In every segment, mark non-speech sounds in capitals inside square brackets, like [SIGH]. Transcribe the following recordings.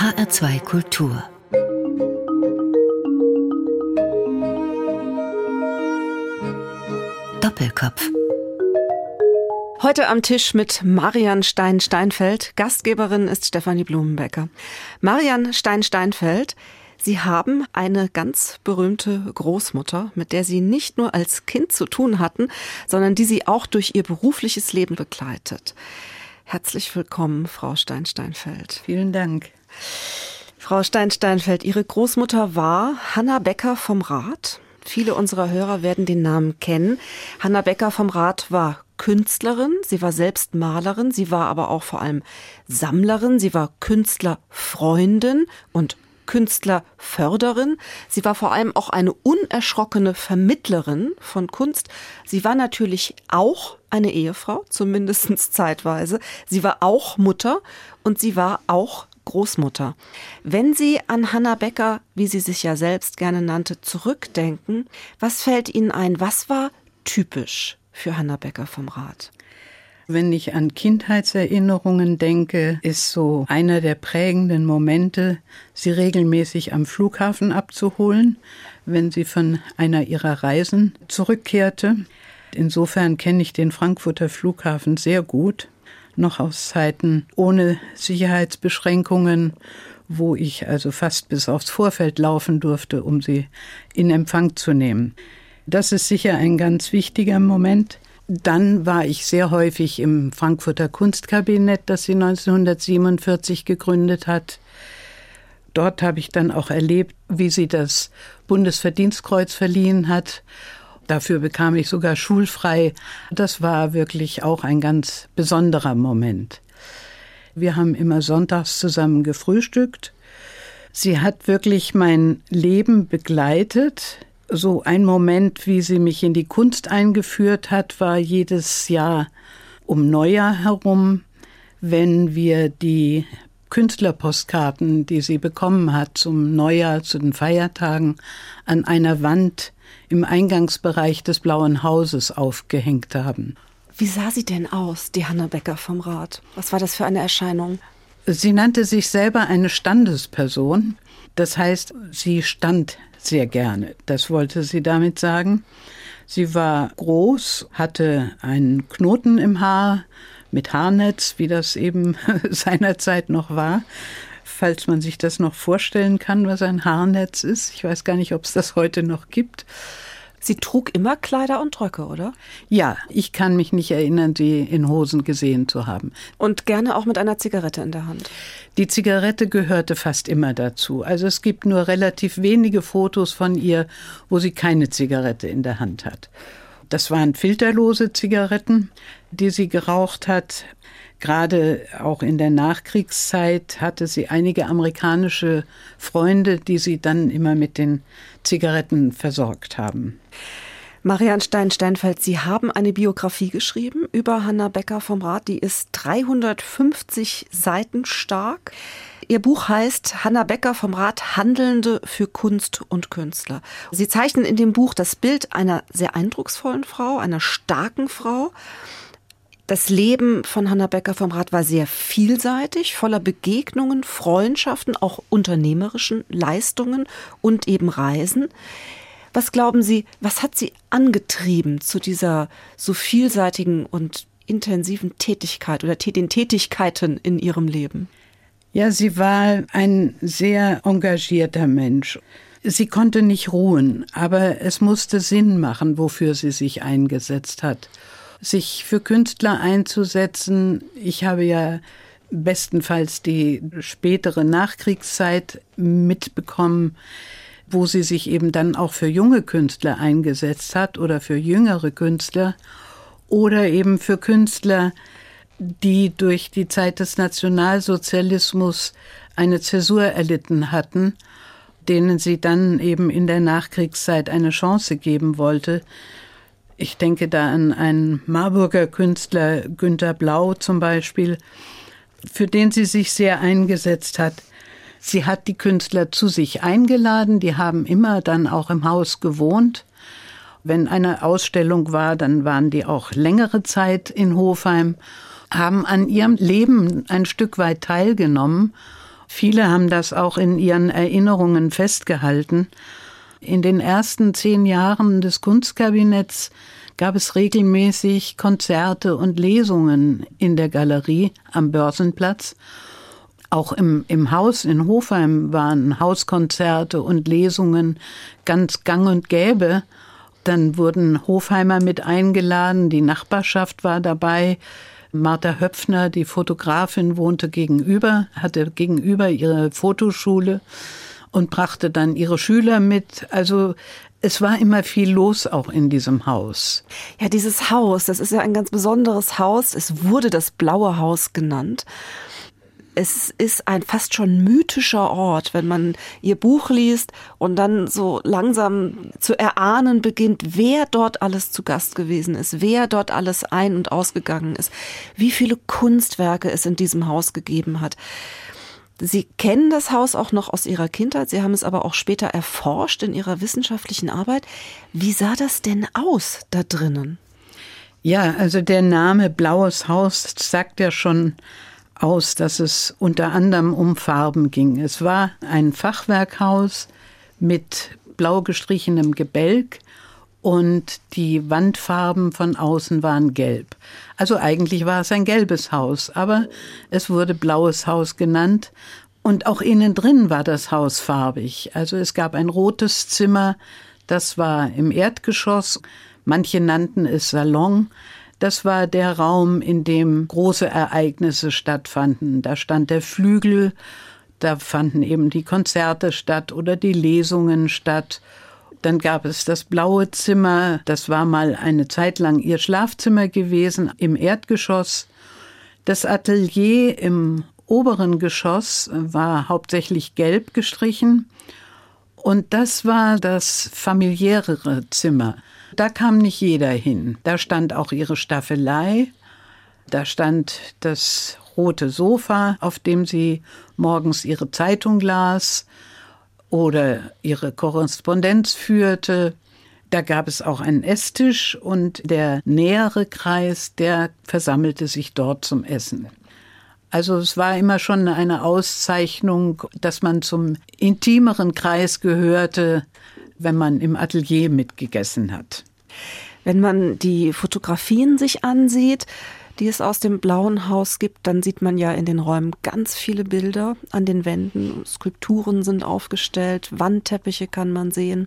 HR2 Kultur Doppelkopf Heute am Tisch mit Marian Stein-Steinfeld. Gastgeberin ist Stefanie Blumenbecker. Marian Stein-Steinfeld, Sie haben eine ganz berühmte Großmutter, mit der Sie nicht nur als Kind zu tun hatten, sondern die Sie auch durch Ihr berufliches Leben begleitet. Herzlich willkommen, Frau Stein-Steinfeld. Vielen Dank. Frau Stein-Steinfeld, Ihre Großmutter war Hanna Becker vom Rat. Viele unserer Hörer werden den Namen kennen. Hanna Becker vom Rat war Künstlerin, sie war selbst Malerin, sie war aber auch vor allem Sammlerin, sie war Künstlerfreundin und Künstlerförderin. Sie war vor allem auch eine unerschrockene Vermittlerin von Kunst. Sie war natürlich auch eine Ehefrau, zumindest zeitweise. Sie war auch Mutter und sie war auch Großmutter. Wenn Sie an Hannah Becker, wie sie sich ja selbst gerne nannte, zurückdenken, was fällt Ihnen ein? Was war typisch für Hannah Becker vom Rat? Wenn ich an Kindheitserinnerungen denke, ist so einer der prägenden Momente, sie regelmäßig am Flughafen abzuholen, wenn sie von einer ihrer Reisen zurückkehrte. Insofern kenne ich den Frankfurter Flughafen sehr gut, noch aus Zeiten ohne Sicherheitsbeschränkungen, wo ich also fast bis aufs Vorfeld laufen durfte, um sie in Empfang zu nehmen. Das ist sicher ein ganz wichtiger Moment. Dann war ich sehr häufig im Frankfurter Kunstkabinett, das sie 1947 gegründet hat. Dort habe ich dann auch erlebt, wie sie das Bundesverdienstkreuz verliehen hat. Dafür bekam ich sogar schulfrei. Das war wirklich auch ein ganz besonderer Moment. Wir haben immer sonntags zusammen gefrühstückt. Sie hat wirklich mein Leben begleitet so ein Moment, wie sie mich in die Kunst eingeführt hat, war jedes Jahr um Neujahr herum, wenn wir die Künstlerpostkarten, die sie bekommen hat zum Neujahr, zu den Feiertagen, an einer Wand im Eingangsbereich des Blauen Hauses aufgehängt haben. Wie sah sie denn aus, die Hanna Becker vom Rat? Was war das für eine Erscheinung? Sie nannte sich selber eine Standesperson. Das heißt, sie stand sehr gerne. Das wollte sie damit sagen. Sie war groß, hatte einen Knoten im Haar mit Haarnetz, wie das eben [LAUGHS] seinerzeit noch war. Falls man sich das noch vorstellen kann, was ein Haarnetz ist. Ich weiß gar nicht, ob es das heute noch gibt. Sie trug immer Kleider und Röcke, oder? Ja, ich kann mich nicht erinnern, sie in Hosen gesehen zu haben. Und gerne auch mit einer Zigarette in der Hand. Die Zigarette gehörte fast immer dazu. Also es gibt nur relativ wenige Fotos von ihr, wo sie keine Zigarette in der Hand hat. Das waren filterlose Zigaretten, die sie geraucht hat. Gerade auch in der Nachkriegszeit hatte sie einige amerikanische Freunde, die sie dann immer mit den Zigaretten versorgt haben. Marianne Stein-Steinfeld, Sie haben eine Biografie geschrieben über Hanna Becker vom Rat. Die ist 350 Seiten stark. Ihr Buch heißt Hanna Becker vom Rat Handelnde für Kunst und Künstler. Sie zeichnen in dem Buch das Bild einer sehr eindrucksvollen Frau, einer starken Frau. Das Leben von Hanna Becker vom Rat war sehr vielseitig, voller Begegnungen, Freundschaften, auch unternehmerischen Leistungen und eben Reisen. Was glauben Sie, was hat Sie angetrieben zu dieser so vielseitigen und intensiven Tätigkeit oder den Tätigkeiten in Ihrem Leben? Ja, sie war ein sehr engagierter Mensch. Sie konnte nicht ruhen, aber es musste Sinn machen, wofür sie sich eingesetzt hat sich für Künstler einzusetzen. Ich habe ja bestenfalls die spätere Nachkriegszeit mitbekommen, wo sie sich eben dann auch für junge Künstler eingesetzt hat oder für jüngere Künstler oder eben für Künstler, die durch die Zeit des Nationalsozialismus eine Zäsur erlitten hatten, denen sie dann eben in der Nachkriegszeit eine Chance geben wollte. Ich denke da an einen Marburger Künstler, Günter Blau zum Beispiel, für den sie sich sehr eingesetzt hat. Sie hat die Künstler zu sich eingeladen, die haben immer dann auch im Haus gewohnt. Wenn eine Ausstellung war, dann waren die auch längere Zeit in Hofheim, haben an ihrem Leben ein Stück weit teilgenommen Viele haben das auch in ihren Erinnerungen festgehalten. In den ersten zehn Jahren des Kunstkabinetts gab es regelmäßig Konzerte und Lesungen in der Galerie am Börsenplatz. Auch im, im Haus in Hofheim waren Hauskonzerte und Lesungen ganz gang und gäbe. Dann wurden Hofheimer mit eingeladen, die Nachbarschaft war dabei. Martha Höpfner, die Fotografin, wohnte gegenüber, hatte gegenüber ihre Fotoschule und brachte dann ihre Schüler mit. Also es war immer viel los auch in diesem Haus. Ja, dieses Haus, das ist ja ein ganz besonderes Haus. Es wurde das Blaue Haus genannt es ist ein fast schon mythischer Ort, wenn man ihr Buch liest und dann so langsam zu erahnen beginnt, wer dort alles zu Gast gewesen ist, wer dort alles ein- und ausgegangen ist, wie viele Kunstwerke es in diesem Haus gegeben hat. Sie kennen das Haus auch noch aus Ihrer Kindheit, Sie haben es aber auch später erforscht in Ihrer wissenschaftlichen Arbeit. Wie sah das denn aus da drinnen? Ja, also der Name Blaues Haus sagt ja schon aus, dass es unter anderem um Farben ging. Es war ein Fachwerkhaus mit blau gestrichenem Gebälk und die Wandfarben von außen waren gelb. Also eigentlich war es ein gelbes Haus, aber es wurde blaues Haus genannt und auch innen drin war das Haus farbig. Also es gab ein rotes Zimmer, das war im Erdgeschoss, manche nannten es Salon, das war der Raum, in dem große Ereignisse stattfanden. Da stand der Flügel, da fanden eben die Konzerte statt oder die Lesungen statt. Dann gab es das blaue Zimmer, das war mal eine Zeit lang ihr Schlafzimmer gewesen im Erdgeschoss. Das Atelier im oberen Geschoss war hauptsächlich gelb gestrichen und das war das familiärere Zimmer. Da kam nicht jeder hin. Da stand auch ihre Staffelei, da stand das rote Sofa, auf dem sie morgens ihre Zeitung las oder ihre Korrespondenz führte. Da gab es auch einen Esstisch und der nähere Kreis, der versammelte sich dort zum Essen. Also es war immer schon eine Auszeichnung, dass man zum intimeren Kreis gehörte, wenn man im Atelier mitgegessen hat. Wenn man die Fotografien sich ansieht, die es aus dem Blauen Haus gibt, dann sieht man ja in den Räumen ganz viele Bilder an den Wänden. Skulpturen sind aufgestellt, Wandteppiche kann man sehen.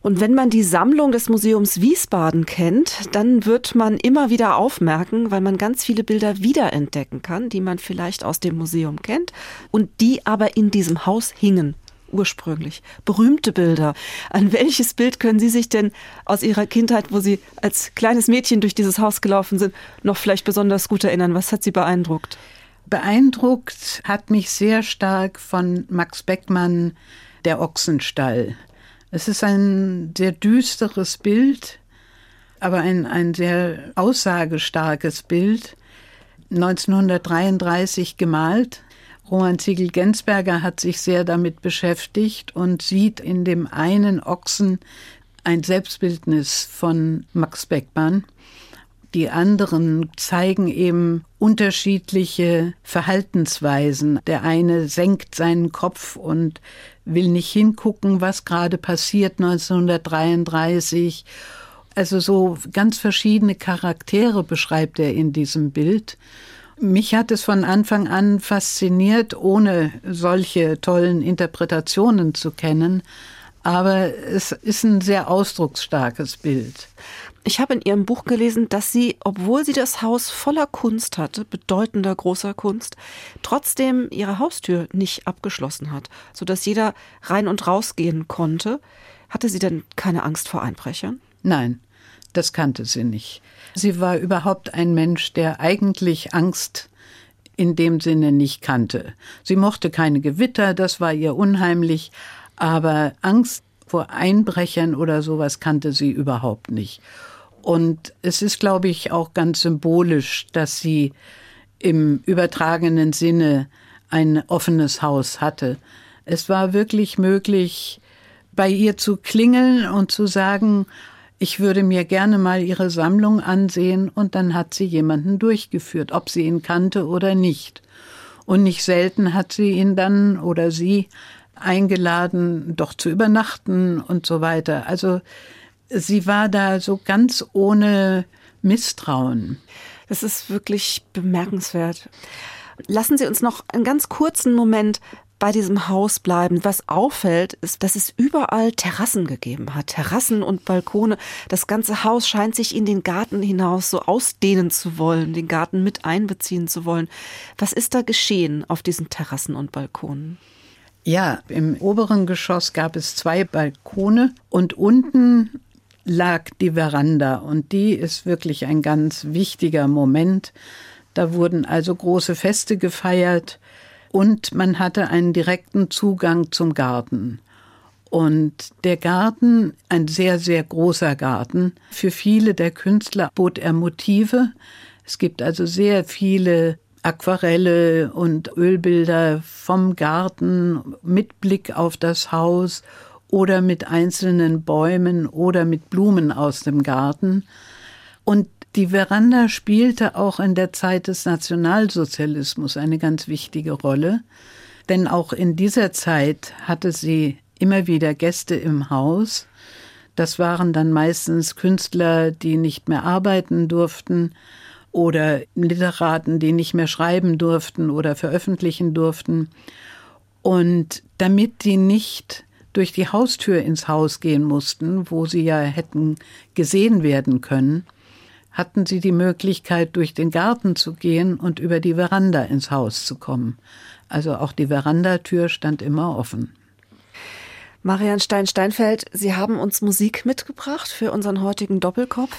Und wenn man die Sammlung des Museums Wiesbaden kennt, dann wird man immer wieder aufmerken, weil man ganz viele Bilder wiederentdecken kann, die man vielleicht aus dem Museum kennt und die aber in diesem Haus hingen ursprünglich. Berühmte Bilder. An welches Bild können Sie sich denn aus Ihrer Kindheit, wo Sie als kleines Mädchen durch dieses Haus gelaufen sind, noch vielleicht besonders gut erinnern? Was hat Sie beeindruckt? Beeindruckt hat mich sehr stark von Max Beckmann der Ochsenstall. Es ist ein sehr düsteres Bild, aber ein, ein sehr aussagestarkes Bild. 1933 gemalt. Roman Ziegel-Gensberger hat sich sehr damit beschäftigt und sieht in dem einen Ochsen ein Selbstbildnis von Max Beckmann. Die anderen zeigen eben unterschiedliche Verhaltensweisen. Der eine senkt seinen Kopf und will nicht hingucken, was gerade passiert 1933. Also so ganz verschiedene Charaktere beschreibt er in diesem Bild. Mich hat es von Anfang an fasziniert, ohne solche tollen Interpretationen zu kennen. Aber es ist ein sehr ausdrucksstarkes Bild. Ich habe in Ihrem Buch gelesen, dass sie, obwohl sie das Haus voller Kunst hatte, bedeutender großer Kunst, trotzdem ihre Haustür nicht abgeschlossen hat, sodass jeder rein und rausgehen konnte. Hatte sie denn keine Angst vor Einbrechern? Nein, das kannte sie nicht. Sie war überhaupt ein Mensch, der eigentlich Angst in dem Sinne nicht kannte. Sie mochte keine Gewitter, das war ihr unheimlich, aber Angst vor Einbrechern oder sowas kannte sie überhaupt nicht. Und es ist, glaube ich, auch ganz symbolisch, dass sie im übertragenen Sinne ein offenes Haus hatte. Es war wirklich möglich, bei ihr zu klingeln und zu sagen, ich würde mir gerne mal ihre Sammlung ansehen und dann hat sie jemanden durchgeführt, ob sie ihn kannte oder nicht. Und nicht selten hat sie ihn dann oder sie eingeladen, doch zu übernachten und so weiter. Also sie war da so ganz ohne Misstrauen. Das ist wirklich bemerkenswert. Lassen Sie uns noch einen ganz kurzen Moment bei diesem Haus bleiben. Was auffällt, ist, dass es überall Terrassen gegeben hat. Terrassen und Balkone. Das ganze Haus scheint sich in den Garten hinaus so ausdehnen zu wollen, den Garten mit einbeziehen zu wollen. Was ist da geschehen auf diesen Terrassen und Balkonen? Ja, im oberen Geschoss gab es zwei Balkone und unten lag die Veranda und die ist wirklich ein ganz wichtiger Moment. Da wurden also große Feste gefeiert und man hatte einen direkten Zugang zum Garten. Und der Garten, ein sehr, sehr großer Garten, für viele der Künstler bot er Motive. Es gibt also sehr viele Aquarelle und Ölbilder vom Garten mit Blick auf das Haus oder mit einzelnen Bäumen oder mit Blumen aus dem Garten. Und die Veranda spielte auch in der Zeit des Nationalsozialismus eine ganz wichtige Rolle, denn auch in dieser Zeit hatte sie immer wieder Gäste im Haus. Das waren dann meistens Künstler, die nicht mehr arbeiten durften oder Literaten, die nicht mehr schreiben durften oder veröffentlichen durften. Und damit die nicht durch die Haustür ins Haus gehen mussten, wo sie ja hätten gesehen werden können, hatten sie die Möglichkeit, durch den Garten zu gehen und über die Veranda ins Haus zu kommen. Also auch die Verandatür stand immer offen. Marian Stein-Steinfeld, Sie haben uns Musik mitgebracht für unseren heutigen Doppelkopf.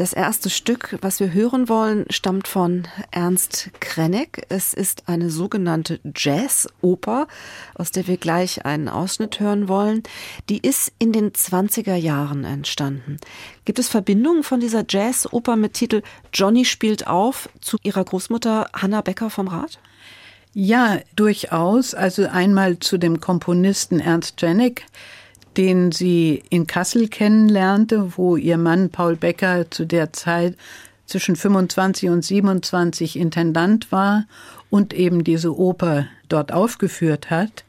Das erste Stück, was wir hören wollen, stammt von Ernst Krenneck. Es ist eine sogenannte Jazz-Oper, aus der wir gleich einen Ausschnitt hören wollen. Die ist in den 20er Jahren entstanden. Gibt es Verbindungen von dieser Jazz-Oper mit Titel Johnny spielt auf zu ihrer Großmutter Hanna Becker vom Rat? Ja, durchaus. Also einmal zu dem Komponisten Ernst Janek den sie in Kassel kennenlernte, wo ihr Mann Paul Becker zu der Zeit zwischen 25 und 27 Intendant war und eben diese Oper dort aufgeführt hat.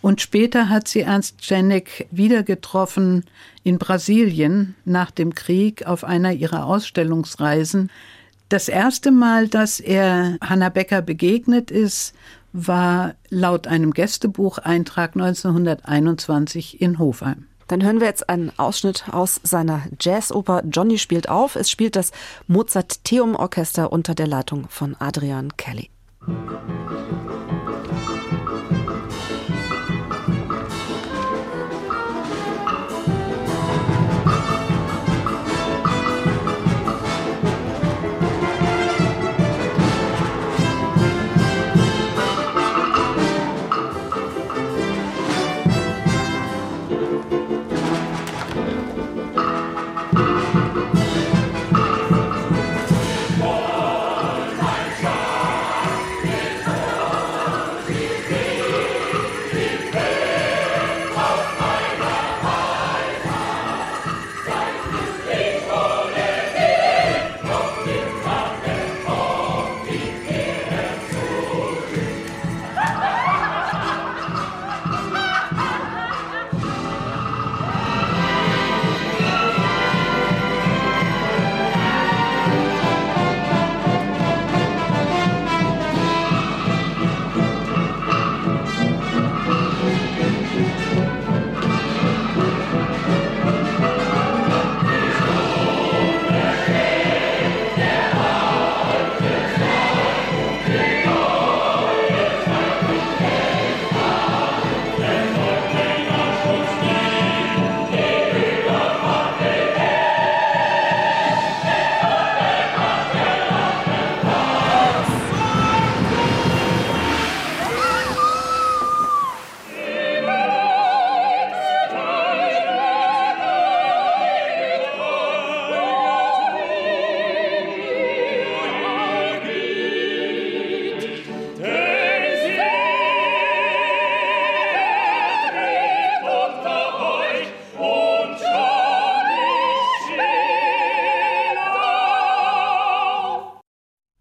Und später hat sie Ernst Janek wieder getroffen in Brasilien nach dem Krieg auf einer ihrer Ausstellungsreisen. Das erste Mal, dass er Hanna Becker begegnet ist, war laut einem Gästebucheintrag 1921 in Hofheim. Dann hören wir jetzt einen Ausschnitt aus seiner Jazzoper Johnny spielt auf. Es spielt das Mozarteum Orchester unter der Leitung von Adrian Kelly.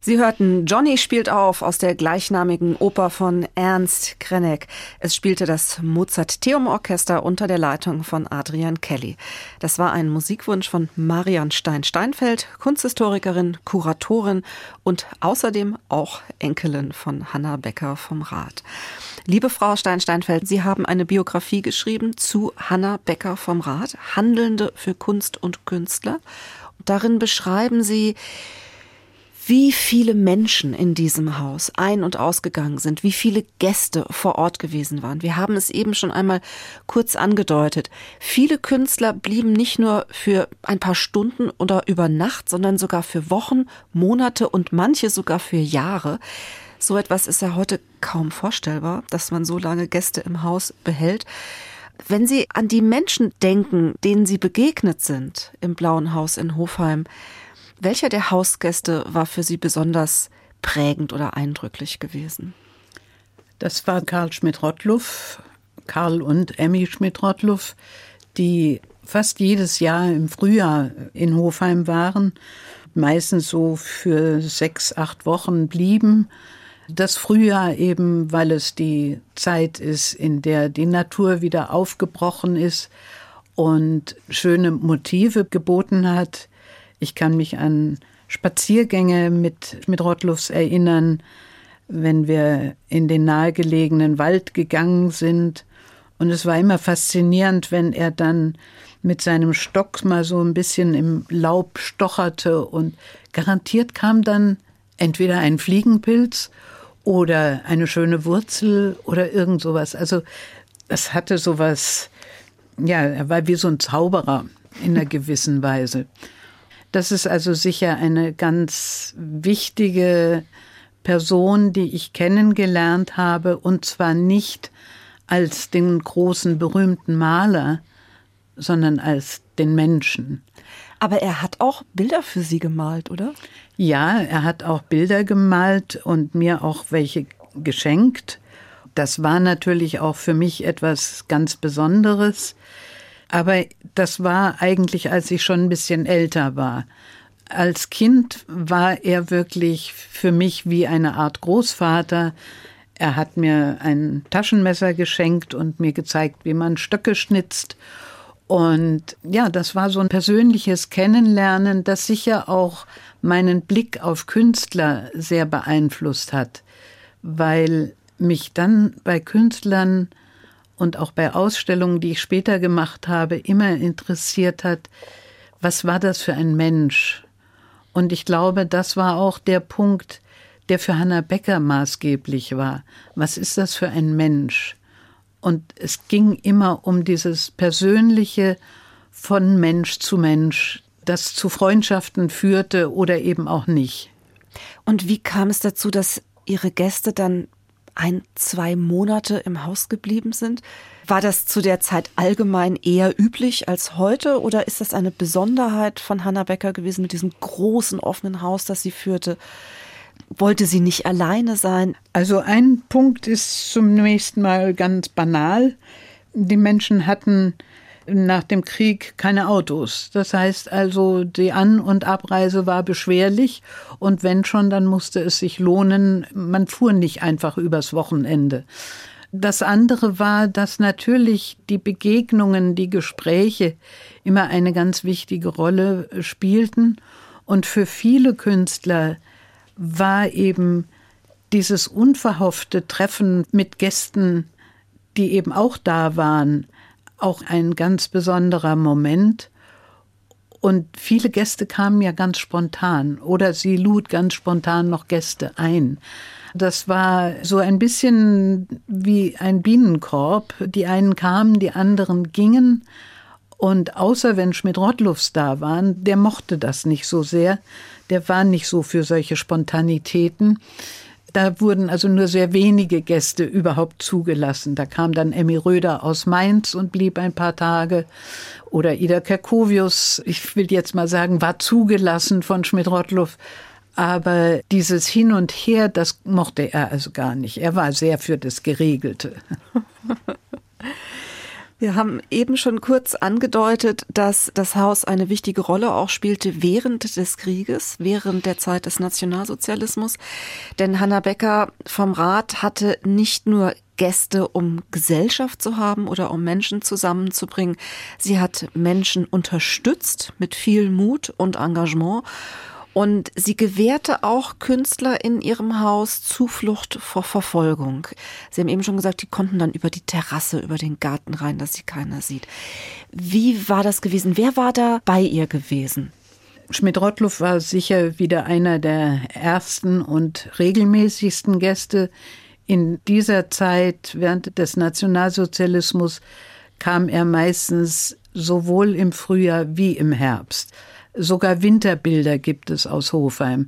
Sie hörten Johnny spielt auf aus der gleichnamigen Oper von Ernst Krenek. Es spielte das Mozart-Theum Orchester unter der Leitung von Adrian Kelly. Das war ein Musikwunsch von Marian Stein-Steinfeld, Kunsthistorikerin, Kuratorin und außerdem auch Enkelin von Hanna Becker vom Rat. Liebe Frau Stein-Steinfeld, Sie haben eine Biografie geschrieben zu Hanna Becker vom Rat, Handelnde für Kunst und Künstler. Darin beschreiben Sie, wie viele Menschen in diesem Haus ein- und ausgegangen sind, wie viele Gäste vor Ort gewesen waren. Wir haben es eben schon einmal kurz angedeutet. Viele Künstler blieben nicht nur für ein paar Stunden oder über Nacht, sondern sogar für Wochen, Monate und manche sogar für Jahre. So etwas ist ja heute kaum vorstellbar, dass man so lange Gäste im Haus behält. Wenn Sie an die Menschen denken, denen Sie begegnet sind im Blauen Haus in Hofheim, welcher der Hausgäste war für Sie besonders prägend oder eindrücklich gewesen? Das war Karl Schmidt-Rottluff, Karl und Emmy Schmidt-Rottluff, die fast jedes Jahr im Frühjahr in Hofheim waren, meistens so für sechs, acht Wochen blieben. Das Frühjahr eben, weil es die Zeit ist, in der die Natur wieder aufgebrochen ist und schöne Motive geboten hat, ich kann mich an Spaziergänge mit, mit Rottluffs erinnern, wenn wir in den nahegelegenen Wald gegangen sind. Und es war immer faszinierend, wenn er dann mit seinem Stock mal so ein bisschen im Laub stocherte und garantiert kam dann entweder ein Fliegenpilz oder eine schöne Wurzel oder irgend sowas. Also das hatte sowas, ja, er war wie so ein Zauberer in einer [LAUGHS] gewissen Weise. Das ist also sicher eine ganz wichtige Person, die ich kennengelernt habe, und zwar nicht als den großen berühmten Maler, sondern als den Menschen. Aber er hat auch Bilder für Sie gemalt, oder? Ja, er hat auch Bilder gemalt und mir auch welche geschenkt. Das war natürlich auch für mich etwas ganz Besonderes. Aber das war eigentlich, als ich schon ein bisschen älter war. Als Kind war er wirklich für mich wie eine Art Großvater. Er hat mir ein Taschenmesser geschenkt und mir gezeigt, wie man Stöcke schnitzt. Und ja, das war so ein persönliches Kennenlernen, das sicher auch meinen Blick auf Künstler sehr beeinflusst hat, weil mich dann bei Künstlern und auch bei Ausstellungen, die ich später gemacht habe, immer interessiert hat, was war das für ein Mensch? Und ich glaube, das war auch der Punkt, der für Hannah Becker maßgeblich war. Was ist das für ein Mensch? Und es ging immer um dieses persönliche von Mensch zu Mensch, das zu Freundschaften führte oder eben auch nicht. Und wie kam es dazu, dass Ihre Gäste dann ein, zwei Monate im Haus geblieben sind. War das zu der Zeit allgemein eher üblich als heute oder ist das eine Besonderheit von Hannah Becker gewesen mit diesem großen offenen Haus, das sie führte? Wollte sie nicht alleine sein? Also ein Punkt ist zunächst mal ganz banal. Die Menschen hatten nach dem Krieg keine Autos. Das heißt also, die An- und Abreise war beschwerlich und wenn schon, dann musste es sich lohnen. Man fuhr nicht einfach übers Wochenende. Das andere war, dass natürlich die Begegnungen, die Gespräche immer eine ganz wichtige Rolle spielten. Und für viele Künstler war eben dieses unverhoffte Treffen mit Gästen, die eben auch da waren, auch ein ganz besonderer Moment. Und viele Gäste kamen ja ganz spontan oder sie lud ganz spontan noch Gäste ein. Das war so ein bisschen wie ein Bienenkorb. Die einen kamen, die anderen gingen. Und außer wenn Schmidt-Rottluffs da waren, der mochte das nicht so sehr. Der war nicht so für solche Spontanitäten. Da wurden also nur sehr wenige Gäste überhaupt zugelassen. Da kam dann Emmy Röder aus Mainz und blieb ein paar Tage. Oder Ida Kerkovius, ich will jetzt mal sagen, war zugelassen von Schmidt-Rottluff. Aber dieses Hin und Her, das mochte er also gar nicht. Er war sehr für das Geregelte. [LAUGHS] Wir haben eben schon kurz angedeutet, dass das Haus eine wichtige Rolle auch spielte während des Krieges, während der Zeit des Nationalsozialismus. Denn Hanna Becker vom Rat hatte nicht nur Gäste, um Gesellschaft zu haben oder um Menschen zusammenzubringen. Sie hat Menschen unterstützt mit viel Mut und Engagement und sie gewährte auch Künstler in ihrem Haus Zuflucht vor Verfolgung. Sie haben eben schon gesagt, die konnten dann über die Terrasse, über den Garten rein, dass sie keiner sieht. Wie war das gewesen? Wer war da bei ihr gewesen? Schmidt-Rottluff war sicher wieder einer der ersten und regelmäßigsten Gäste. In dieser Zeit, während des Nationalsozialismus, kam er meistens sowohl im Frühjahr wie im Herbst. Sogar Winterbilder gibt es aus Hofheim.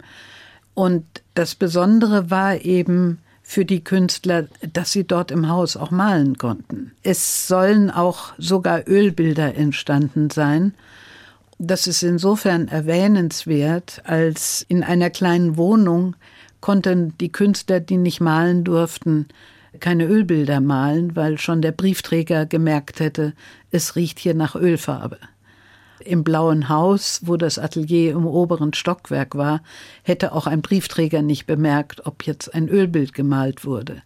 Und das Besondere war eben für die Künstler, dass sie dort im Haus auch malen konnten. Es sollen auch sogar Ölbilder entstanden sein. Das ist insofern erwähnenswert, als in einer kleinen Wohnung konnten die Künstler, die nicht malen durften, keine Ölbilder malen, weil schon der Briefträger gemerkt hätte, es riecht hier nach Ölfarbe. Im Blauen Haus, wo das Atelier im oberen Stockwerk war, hätte auch ein Briefträger nicht bemerkt, ob jetzt ein Ölbild gemalt wurde.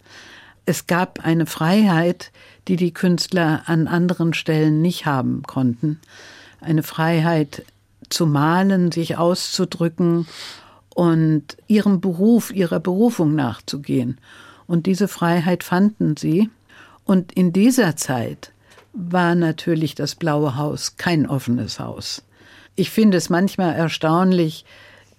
Es gab eine Freiheit, die die Künstler an anderen Stellen nicht haben konnten. Eine Freiheit zu malen, sich auszudrücken und ihrem Beruf, ihrer Berufung nachzugehen. Und diese Freiheit fanden sie. Und in dieser Zeit war natürlich das Blaue Haus kein offenes Haus. Ich finde es manchmal erstaunlich,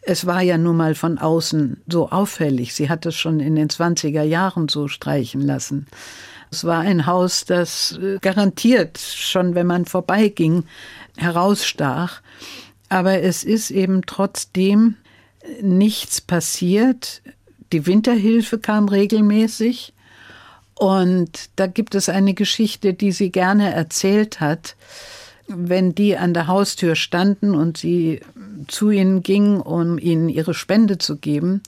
es war ja nun mal von außen so auffällig. Sie hat es schon in den 20er Jahren so streichen lassen. Es war ein Haus, das äh, garantiert schon, wenn man vorbeiging, herausstach. Aber es ist eben trotzdem nichts passiert. Die Winterhilfe kam regelmäßig. Und da gibt es eine Geschichte, die sie gerne erzählt hat, wenn die an der Haustür standen und sie zu ihnen ging, um ihnen ihre Spende zu geben.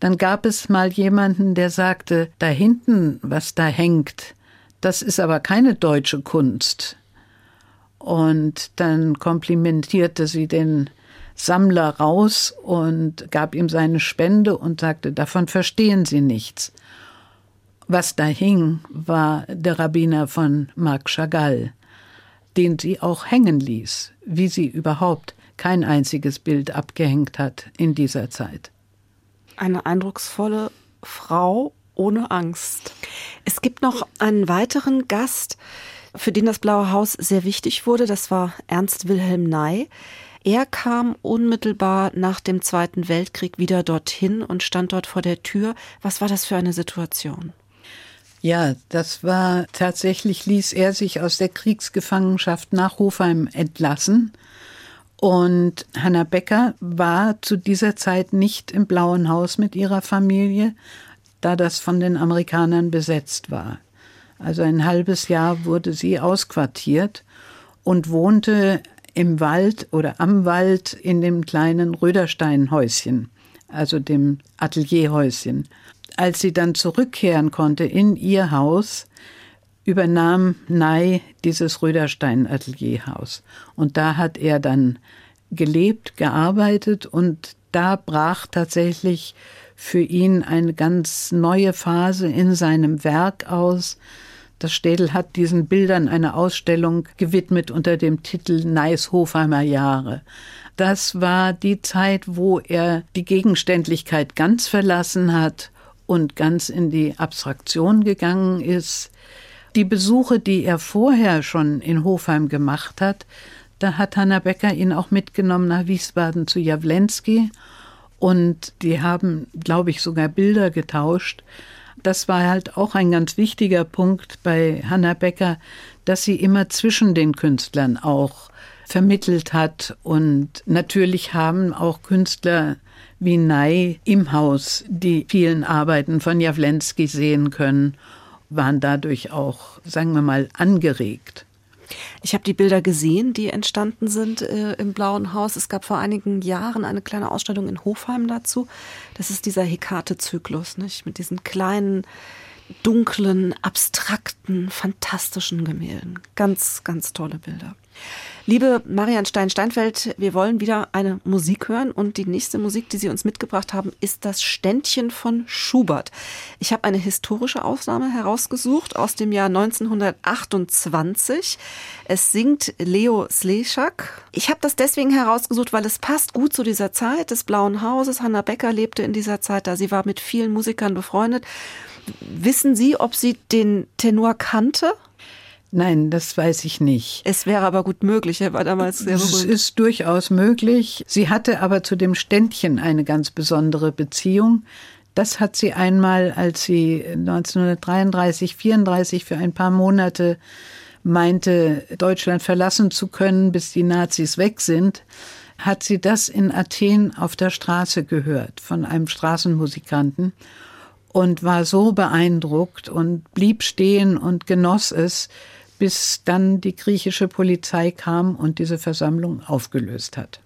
Dann gab es mal jemanden, der sagte, da hinten, was da hängt, das ist aber keine deutsche Kunst. Und dann komplimentierte sie den Sammler raus und gab ihm seine Spende und sagte, davon verstehen Sie nichts. Was da hing, war der Rabbiner von Marc Chagall, den sie auch hängen ließ, wie sie überhaupt kein einziges Bild abgehängt hat in dieser Zeit. Eine eindrucksvolle Frau ohne Angst. Es gibt noch einen weiteren Gast, für den das Blaue Haus sehr wichtig wurde. Das war Ernst Wilhelm Ney. Er kam unmittelbar nach dem Zweiten Weltkrieg wieder dorthin und stand dort vor der Tür. Was war das für eine Situation? Ja, das war tatsächlich, ließ er sich aus der Kriegsgefangenschaft nach Hofheim entlassen. Und Hanna Becker war zu dieser Zeit nicht im Blauen Haus mit ihrer Familie, da das von den Amerikanern besetzt war. Also ein halbes Jahr wurde sie ausquartiert und wohnte im Wald oder am Wald in dem kleinen Rödersteinhäuschen, also dem Atelierhäuschen. Als sie dann zurückkehren konnte in ihr Haus, übernahm Ney dieses Röderstein-Atelierhaus. Und da hat er dann gelebt, gearbeitet und da brach tatsächlich für ihn eine ganz neue Phase in seinem Werk aus. Das Städel hat diesen Bildern eine Ausstellung gewidmet unter dem Titel Neis Hofheimer Jahre. Das war die Zeit, wo er die Gegenständlichkeit ganz verlassen hat und ganz in die Abstraktion gegangen ist. Die Besuche, die er vorher schon in Hofheim gemacht hat, da hat Hanna Becker ihn auch mitgenommen nach Wiesbaden zu Jawlensky und die haben, glaube ich, sogar Bilder getauscht. Das war halt auch ein ganz wichtiger Punkt bei Hanna Becker, dass sie immer zwischen den Künstlern auch vermittelt hat. Und natürlich haben auch Künstler wie Ney im Haus die vielen Arbeiten von Jawlensky sehen können, waren dadurch auch, sagen wir mal, angeregt. Ich habe die Bilder gesehen, die entstanden sind äh, im Blauen Haus. Es gab vor einigen Jahren eine kleine Ausstellung in Hofheim dazu. Das ist dieser Hekate-Zyklus, nicht? Mit diesen kleinen dunklen, abstrakten, fantastischen Gemälden. Ganz, ganz tolle Bilder. Liebe Marian Stein-Steinfeld, wir wollen wieder eine Musik hören und die nächste Musik, die Sie uns mitgebracht haben, ist das Ständchen von Schubert. Ich habe eine historische Aufnahme herausgesucht aus dem Jahr 1928. Es singt Leo Slechak. Ich habe das deswegen herausgesucht, weil es passt gut zu dieser Zeit des Blauen Hauses. Hanna Becker lebte in dieser Zeit da. Sie war mit vielen Musikern befreundet. Wissen Sie, ob sie den Tenor kannte? Nein, das weiß ich nicht. Es wäre aber gut möglich, er war damals sehr berühmt. Es ist durchaus möglich. Sie hatte aber zu dem Ständchen eine ganz besondere Beziehung. Das hat sie einmal, als sie 1933, 34 für ein paar Monate meinte, Deutschland verlassen zu können, bis die Nazis weg sind, hat sie das in Athen auf der Straße gehört von einem Straßenmusikanten und war so beeindruckt und blieb stehen und genoss es, bis dann die griechische Polizei kam und diese Versammlung aufgelöst hat.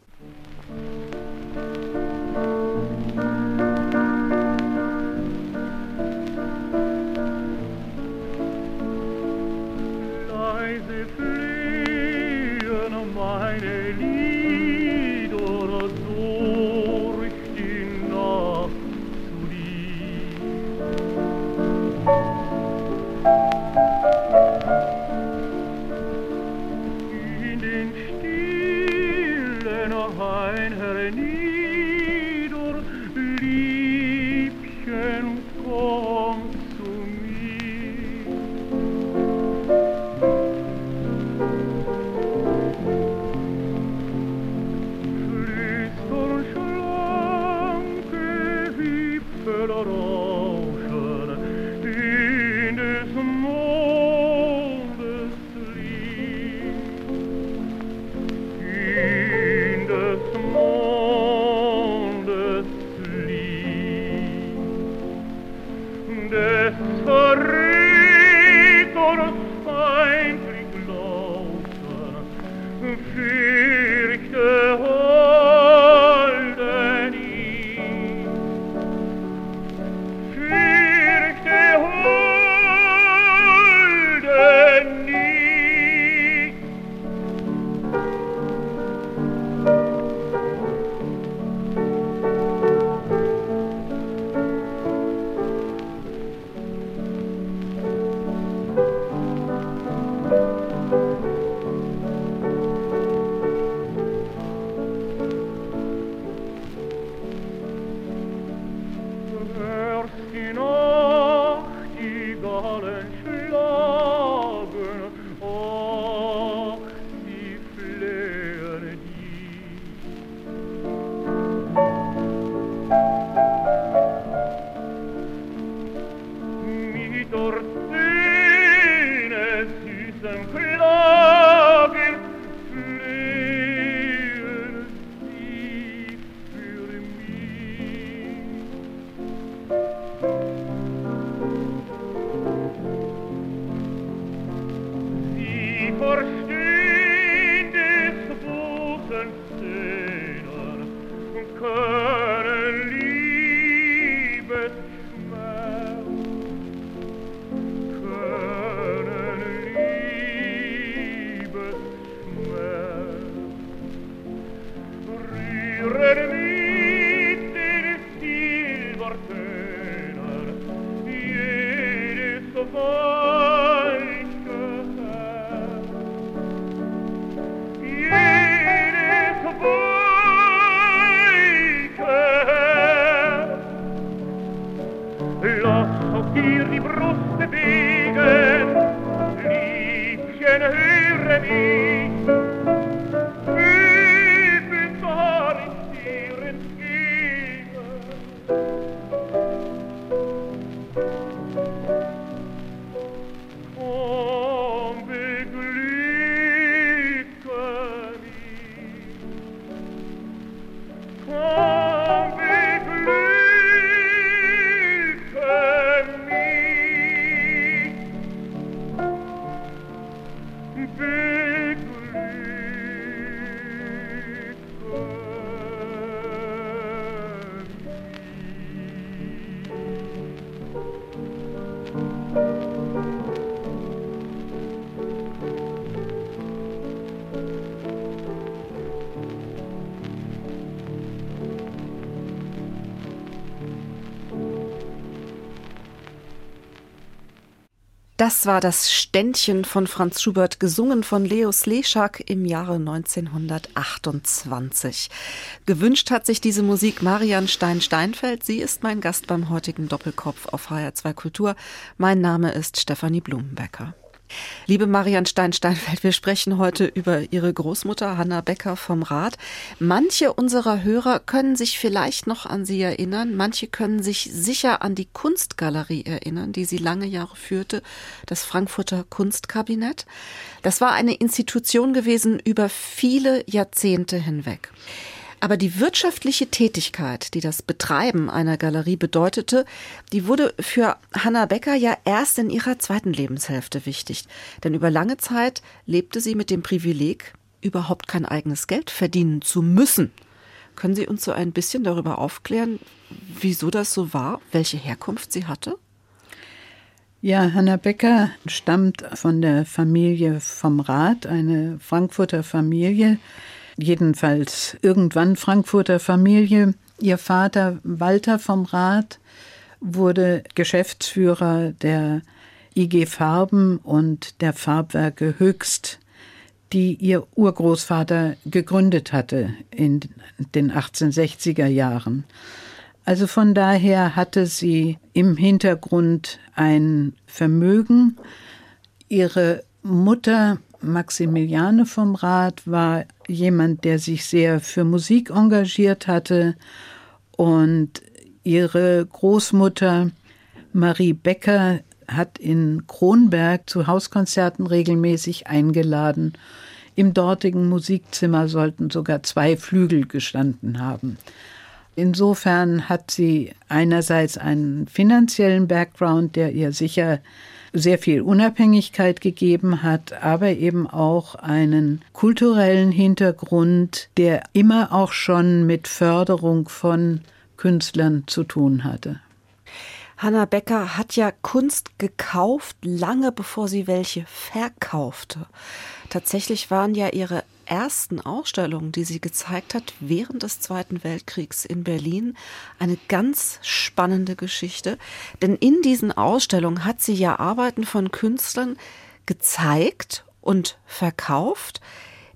Das war das Ständchen von Franz Schubert, gesungen von Leo Sleschak im Jahre 1928. Gewünscht hat sich diese Musik Marian Stein-Steinfeld. Sie ist mein Gast beim heutigen Doppelkopf auf HR2 Kultur. Mein Name ist Stefanie Blumenbecker. Liebe Marian Stein-Steinfeld, wir sprechen heute über Ihre Großmutter Hanna Becker vom Rat. Manche unserer Hörer können sich vielleicht noch an sie erinnern, manche können sich sicher an die Kunstgalerie erinnern, die sie lange Jahre führte, das Frankfurter Kunstkabinett. Das war eine Institution gewesen über viele Jahrzehnte hinweg. Aber die wirtschaftliche Tätigkeit, die das Betreiben einer Galerie bedeutete, die wurde für Hanna Becker ja erst in ihrer zweiten Lebenshälfte wichtig. Denn über lange Zeit lebte sie mit dem Privileg, überhaupt kein eigenes Geld verdienen zu müssen. Können Sie uns so ein bisschen darüber aufklären, wieso das so war, welche Herkunft sie hatte? Ja, Hanna Becker stammt von der Familie vom Rat, eine Frankfurter Familie, jedenfalls irgendwann Frankfurter Familie. Ihr Vater Walter vom Rath wurde Geschäftsführer der IG Farben und der Farbwerke Höchst, die ihr Urgroßvater gegründet hatte in den 1860er Jahren. Also von daher hatte sie im Hintergrund ein Vermögen. Ihre Mutter Maximiliane vom Rat war jemand, der sich sehr für Musik engagiert hatte und ihre Großmutter Marie Becker hat in Kronberg zu Hauskonzerten regelmäßig eingeladen. Im dortigen Musikzimmer sollten sogar zwei Flügel gestanden haben. Insofern hat sie einerseits einen finanziellen Background, der ihr sicher sehr viel Unabhängigkeit gegeben hat, aber eben auch einen kulturellen Hintergrund, der immer auch schon mit Förderung von Künstlern zu tun hatte. Hanna Becker hat ja Kunst gekauft, lange bevor sie welche verkaufte. Tatsächlich waren ja ihre ersten Ausstellungen, die sie gezeigt hat während des Zweiten Weltkriegs in Berlin, eine ganz spannende Geschichte. Denn in diesen Ausstellungen hat sie ja Arbeiten von Künstlern gezeigt und verkauft,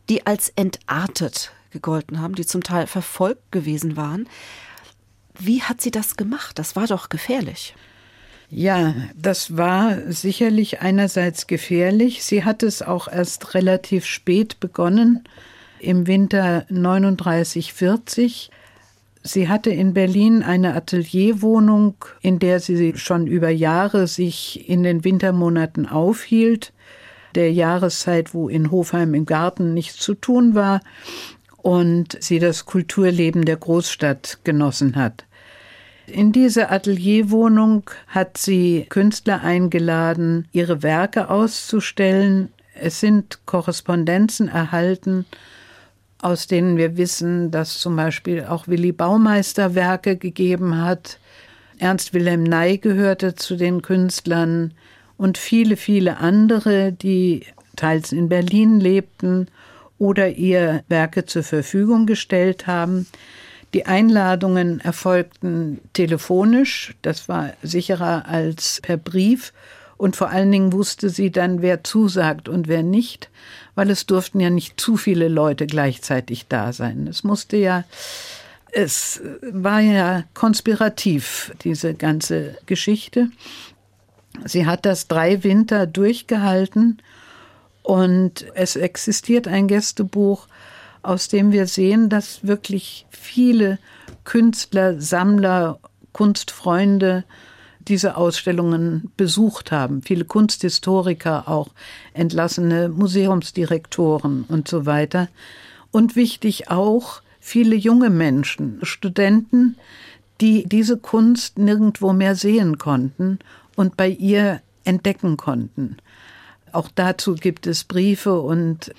die als entartet gegolten haben, die zum Teil verfolgt gewesen waren. Wie hat sie das gemacht? Das war doch gefährlich. Ja, das war sicherlich einerseits gefährlich. Sie hat es auch erst relativ spät begonnen, im Winter 39, 40. Sie hatte in Berlin eine Atelierwohnung, in der sie schon über Jahre sich in den Wintermonaten aufhielt, der Jahreszeit, wo in Hofheim im Garten nichts zu tun war und sie das Kulturleben der Großstadt genossen hat. In diese Atelierwohnung hat sie Künstler eingeladen, ihre Werke auszustellen. Es sind Korrespondenzen erhalten, aus denen wir wissen, dass zum Beispiel auch Willi Baumeister Werke gegeben hat. Ernst Wilhelm Ney gehörte zu den Künstlern und viele, viele andere, die teils in Berlin lebten oder ihr Werke zur Verfügung gestellt haben. Die Einladungen erfolgten telefonisch, das war sicherer als per Brief. Und vor allen Dingen wusste sie dann, wer zusagt und wer nicht, weil es durften ja nicht zu viele Leute gleichzeitig da sein. Es musste ja, es war ja konspirativ, diese ganze Geschichte. Sie hat das drei Winter durchgehalten und es existiert ein Gästebuch, aus dem wir sehen, dass wirklich viele Künstler, Sammler, Kunstfreunde diese Ausstellungen besucht haben. Viele Kunsthistoriker, auch entlassene Museumsdirektoren und so weiter. Und wichtig auch viele junge Menschen, Studenten, die diese Kunst nirgendwo mehr sehen konnten und bei ihr entdecken konnten. Auch dazu gibt es Briefe und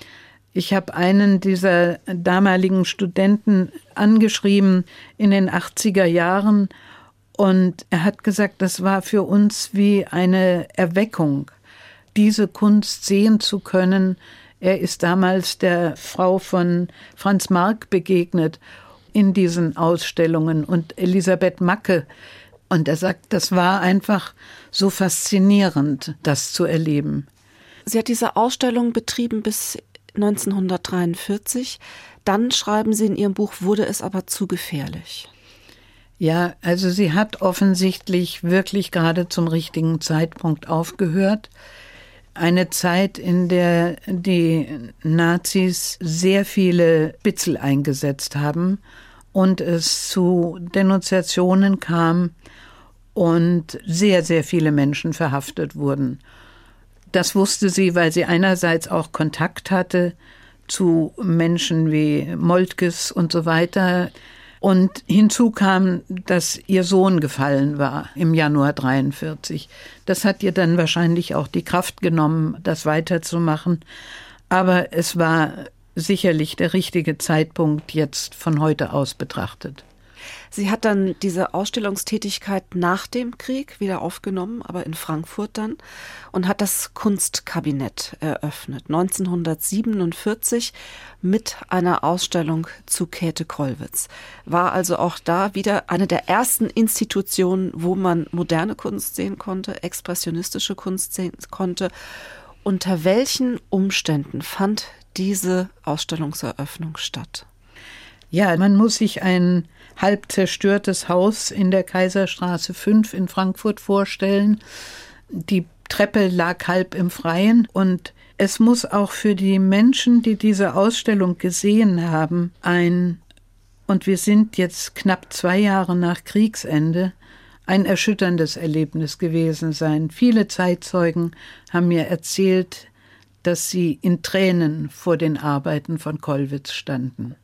ich habe einen dieser damaligen Studenten angeschrieben in den 80er Jahren und er hat gesagt, das war für uns wie eine Erweckung, diese Kunst sehen zu können. Er ist damals der Frau von Franz Marc begegnet in diesen Ausstellungen und Elisabeth Macke Und er sagt, das war einfach so faszinierend, das zu erleben. Sie hat diese Ausstellung betrieben bis 1943. Dann schreiben Sie in Ihrem Buch, wurde es aber zu gefährlich. Ja, also sie hat offensichtlich wirklich gerade zum richtigen Zeitpunkt aufgehört. Eine Zeit, in der die Nazis sehr viele Spitzel eingesetzt haben und es zu Denunziationen kam und sehr, sehr viele Menschen verhaftet wurden. Das wusste sie, weil sie einerseits auch Kontakt hatte zu Menschen wie Moltkes und so weiter, und hinzu kam, dass ihr Sohn gefallen war im Januar 43. Das hat ihr dann wahrscheinlich auch die Kraft genommen, das weiterzumachen. Aber es war sicherlich der richtige Zeitpunkt jetzt von heute aus betrachtet. Sie hat dann diese Ausstellungstätigkeit nach dem Krieg wieder aufgenommen, aber in Frankfurt dann, und hat das Kunstkabinett eröffnet, 1947 mit einer Ausstellung zu Käthe Kollwitz. War also auch da wieder eine der ersten Institutionen, wo man moderne Kunst sehen konnte, expressionistische Kunst sehen konnte. Unter welchen Umständen fand diese Ausstellungseröffnung statt? Ja, man muss sich ein halb zerstörtes Haus in der Kaiserstraße 5 in Frankfurt vorstellen. Die Treppe lag halb im Freien und es muss auch für die Menschen, die diese Ausstellung gesehen haben, ein, und wir sind jetzt knapp zwei Jahre nach Kriegsende, ein erschütterndes Erlebnis gewesen sein. Viele Zeitzeugen haben mir erzählt, dass sie in Tränen vor den Arbeiten von Kollwitz standen.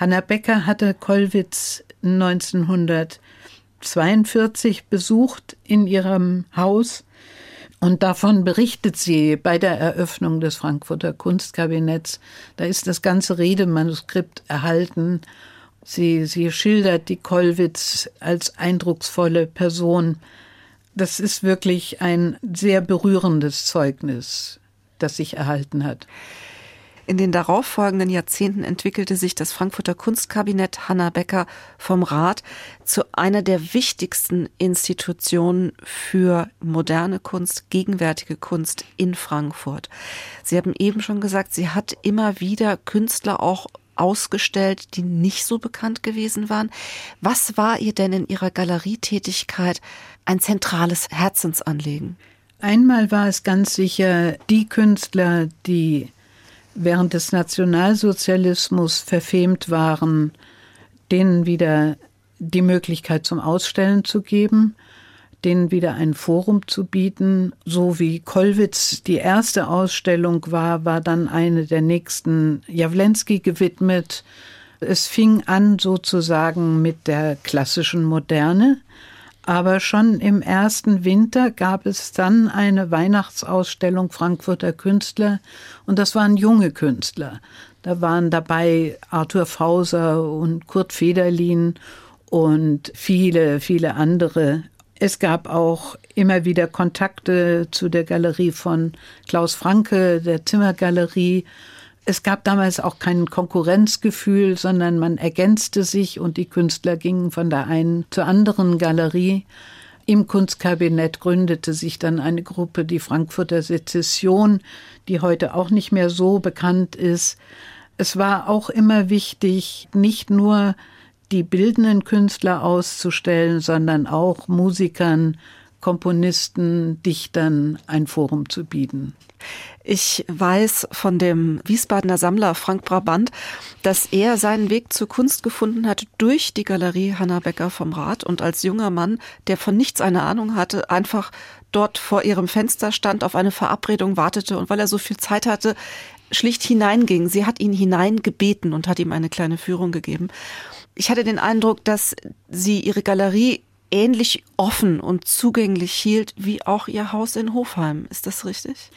Hanna Becker hatte Kollwitz 1942 besucht in ihrem Haus und davon berichtet sie bei der Eröffnung des Frankfurter Kunstkabinetts. Da ist das ganze Redemanuskript erhalten. Sie, sie schildert die Kollwitz als eindrucksvolle Person. Das ist wirklich ein sehr berührendes Zeugnis, das sich erhalten hat. In den darauffolgenden Jahrzehnten entwickelte sich das Frankfurter Kunstkabinett Hanna Becker vom Rat zu einer der wichtigsten Institutionen für moderne Kunst, gegenwärtige Kunst in Frankfurt. Sie haben eben schon gesagt, sie hat immer wieder Künstler auch ausgestellt, die nicht so bekannt gewesen waren. Was war ihr denn in ihrer Galerietätigkeit ein zentrales Herzensanliegen? Einmal war es ganz sicher die Künstler, die während des Nationalsozialismus verfemt waren, denen wieder die Möglichkeit zum Ausstellen zu geben, denen wieder ein Forum zu bieten. So wie Kollwitz die erste Ausstellung war, war dann eine der nächsten Jawlensky gewidmet. Es fing an sozusagen mit der klassischen Moderne. Aber schon im ersten Winter gab es dann eine Weihnachtsausstellung Frankfurter Künstler und das waren junge Künstler. Da waren dabei Arthur Fauser und Kurt Federlin und viele, viele andere. Es gab auch immer wieder Kontakte zu der Galerie von Klaus Franke, der Zimmergalerie es gab damals auch kein Konkurrenzgefühl, sondern man ergänzte sich und die Künstler gingen von der einen zur anderen Galerie. Im Kunstkabinett gründete sich dann eine Gruppe, die Frankfurter Sezession, die heute auch nicht mehr so bekannt ist. Es war auch immer wichtig, nicht nur die bildenden Künstler auszustellen, sondern auch Musikern, Komponisten, Dichtern ein Forum zu bieten. Ich weiß von dem Wiesbadener Sammler Frank Brabant, dass er seinen Weg zur Kunst gefunden hat durch die Galerie Hanna Becker vom Rat und als junger Mann, der von nichts eine Ahnung hatte, einfach dort vor ihrem Fenster stand, auf eine Verabredung wartete und weil er so viel Zeit hatte, schlicht hineinging. Sie hat ihn hineingebeten und hat ihm eine kleine Führung gegeben. Ich hatte den Eindruck, dass sie ihre Galerie ähnlich offen und zugänglich hielt wie auch ihr Haus in Hofheim. Ist das richtig?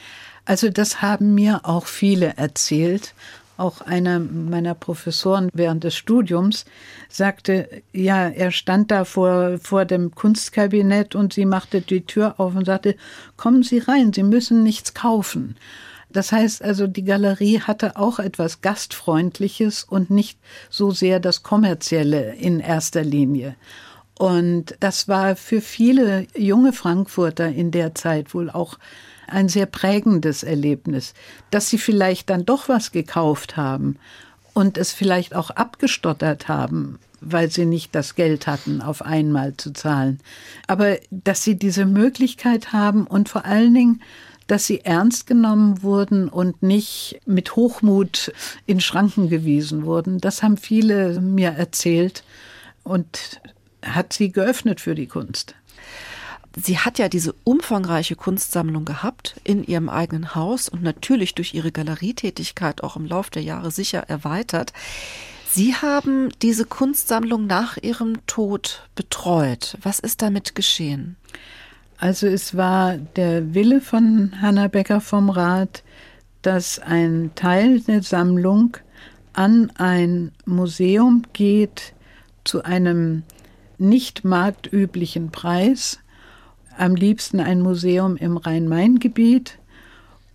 Also das haben mir auch viele erzählt. Auch einer meiner Professoren während des Studiums sagte, ja, er stand da vor, vor dem Kunstkabinett und sie machte die Tür auf und sagte, kommen Sie rein, Sie müssen nichts kaufen. Das heißt also, die Galerie hatte auch etwas Gastfreundliches und nicht so sehr das Kommerzielle in erster Linie. Und das war für viele junge Frankfurter in der Zeit wohl auch ein sehr prägendes Erlebnis, dass sie vielleicht dann doch was gekauft haben und es vielleicht auch abgestottert haben, weil sie nicht das Geld hatten, auf einmal zu zahlen. Aber dass sie diese Möglichkeit haben und vor allen Dingen, dass sie ernst genommen wurden und nicht mit Hochmut in Schranken gewiesen wurden, das haben viele mir erzählt und hat sie geöffnet für die Kunst. Sie hat ja diese umfangreiche Kunstsammlung gehabt in ihrem eigenen Haus und natürlich durch ihre Galerietätigkeit auch im Laufe der Jahre sicher erweitert. Sie haben diese Kunstsammlung nach ihrem Tod betreut. Was ist damit geschehen? Also es war der Wille von Hanna Becker vom Rat, dass ein Teil der Sammlung an ein Museum geht zu einem nicht marktüblichen Preis am liebsten ein Museum im Rhein-Main-Gebiet.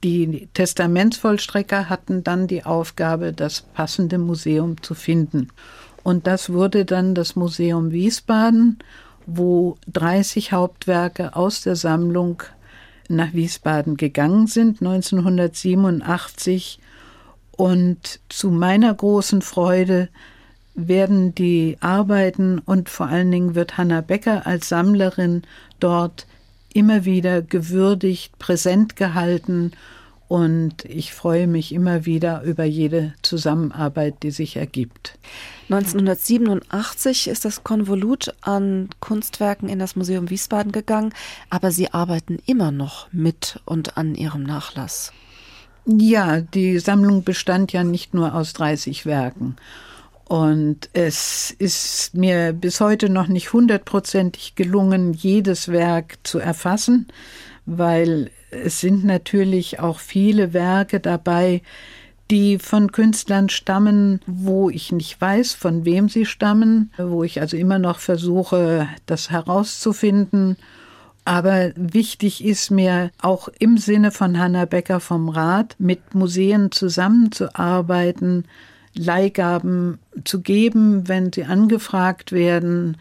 Die Testamentsvollstrecker hatten dann die Aufgabe, das passende Museum zu finden. Und das wurde dann das Museum Wiesbaden, wo 30 Hauptwerke aus der Sammlung nach Wiesbaden gegangen sind, 1987. Und zu meiner großen Freude werden die Arbeiten und vor allen Dingen wird Hanna Becker als Sammlerin dort immer wieder gewürdigt, präsent gehalten und ich freue mich immer wieder über jede Zusammenarbeit, die sich ergibt. 1987 ist das Konvolut an Kunstwerken in das Museum Wiesbaden gegangen, aber Sie arbeiten immer noch mit und an Ihrem Nachlass. Ja, die Sammlung bestand ja nicht nur aus 30 Werken. Und es ist mir bis heute noch nicht hundertprozentig gelungen, jedes Werk zu erfassen, weil es sind natürlich auch viele Werke dabei, die von Künstlern stammen, wo ich nicht weiß, von wem sie stammen, wo ich also immer noch versuche, das herauszufinden. Aber wichtig ist mir auch im Sinne von Hanna Becker vom Rat, mit Museen zusammenzuarbeiten, Leihgaben zu geben, wenn sie angefragt werden.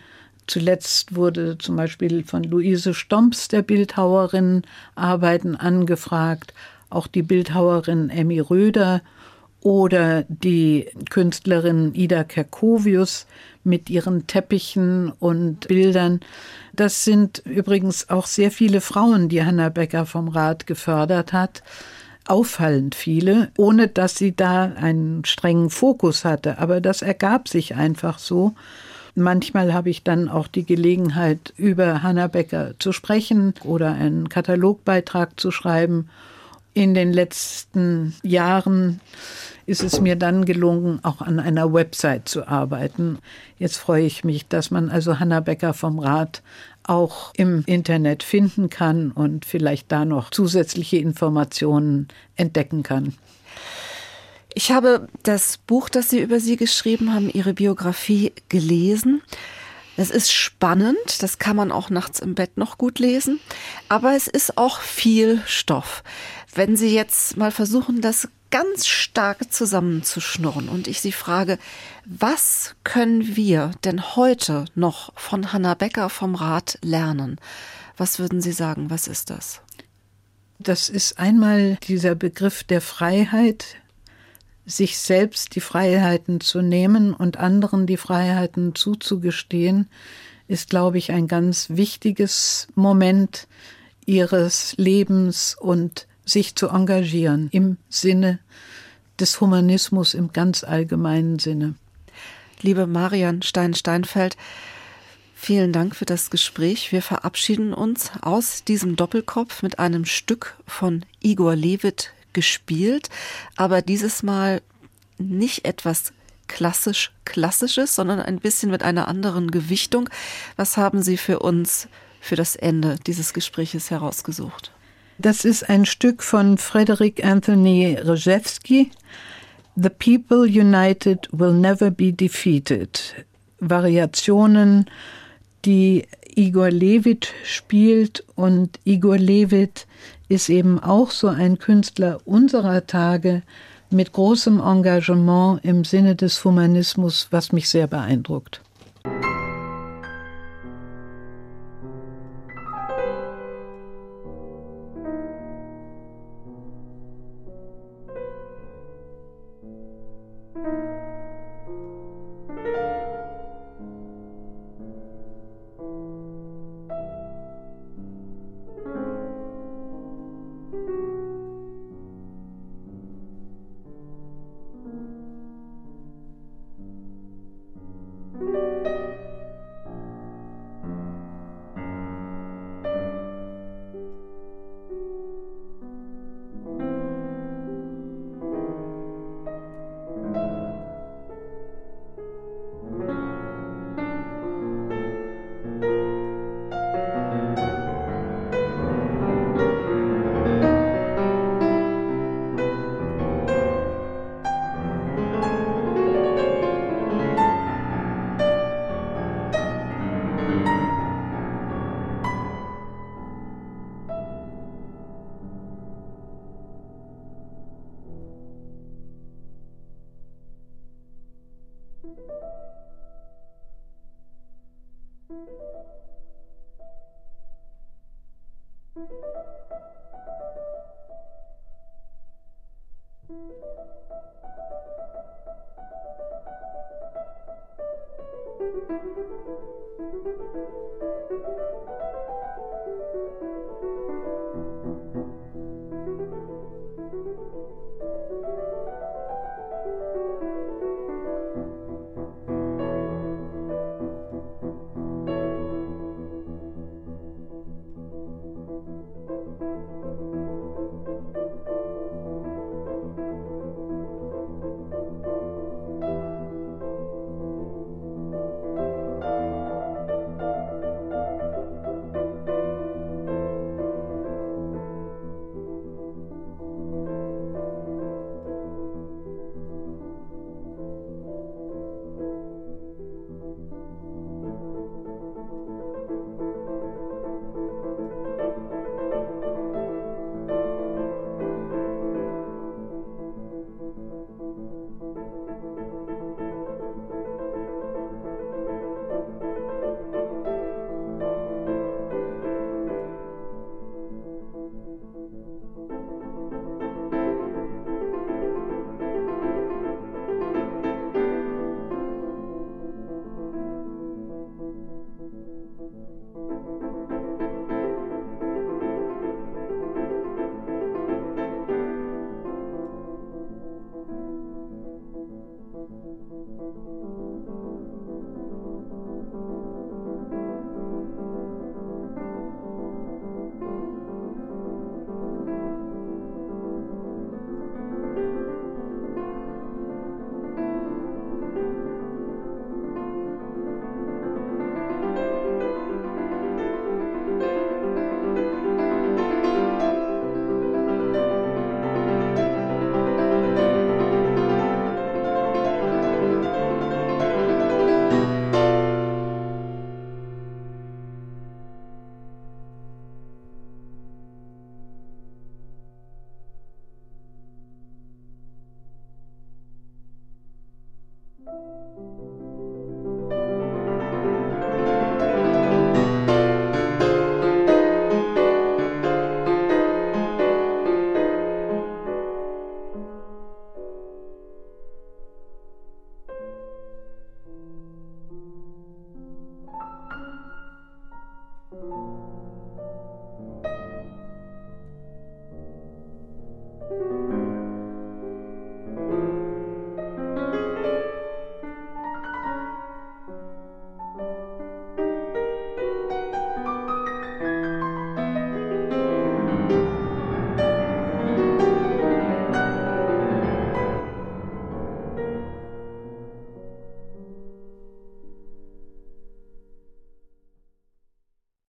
Zuletzt wurde zum Beispiel von Luise Stomps, der Bildhauerin, Arbeiten angefragt, auch die Bildhauerin Emmy Röder oder die Künstlerin Ida Kerkovius mit ihren Teppichen und Bildern. Das sind übrigens auch sehr viele Frauen, die Hanna Becker vom Rat gefördert hat auffallend viele, ohne dass sie da einen strengen Fokus hatte. Aber das ergab sich einfach so. Manchmal habe ich dann auch die Gelegenheit, über Hanna Becker zu sprechen oder einen Katalogbeitrag zu schreiben. In den letzten Jahren ist es mir dann gelungen, auch an einer Website zu arbeiten. Jetzt freue ich mich, dass man also Hanna Becker vom Rat auch im Internet finden kann und vielleicht da noch zusätzliche Informationen entdecken kann. Ich habe das Buch, das Sie über Sie geschrieben haben, Ihre Biografie gelesen. Es ist spannend, das kann man auch nachts im Bett noch gut lesen, aber es ist auch viel Stoff. Wenn Sie jetzt mal versuchen, das ganz stark zusammenzuschnurren und ich Sie frage, was können wir denn heute noch von Hanna Becker vom Rat lernen? Was würden Sie sagen, was ist das? Das ist einmal dieser Begriff der Freiheit, sich selbst die Freiheiten zu nehmen und anderen die Freiheiten zuzugestehen, ist, glaube ich, ein ganz wichtiges Moment ihres Lebens und sich zu engagieren im Sinne des Humanismus im ganz allgemeinen Sinne. Liebe Marian Stein-Steinfeld, vielen Dank für das Gespräch. Wir verabschieden uns aus diesem Doppelkopf mit einem Stück von Igor Levit gespielt, aber dieses Mal nicht etwas klassisch klassisches, sondern ein bisschen mit einer anderen Gewichtung. Was haben Sie für uns für das Ende dieses Gespräches herausgesucht? Das ist ein Stück von Frederick Anthony Rejewski. The People United Will Never Be Defeated. Variationen, die Igor Levit spielt. Und Igor Levit ist eben auch so ein Künstler unserer Tage mit großem Engagement im Sinne des Humanismus, was mich sehr beeindruckt.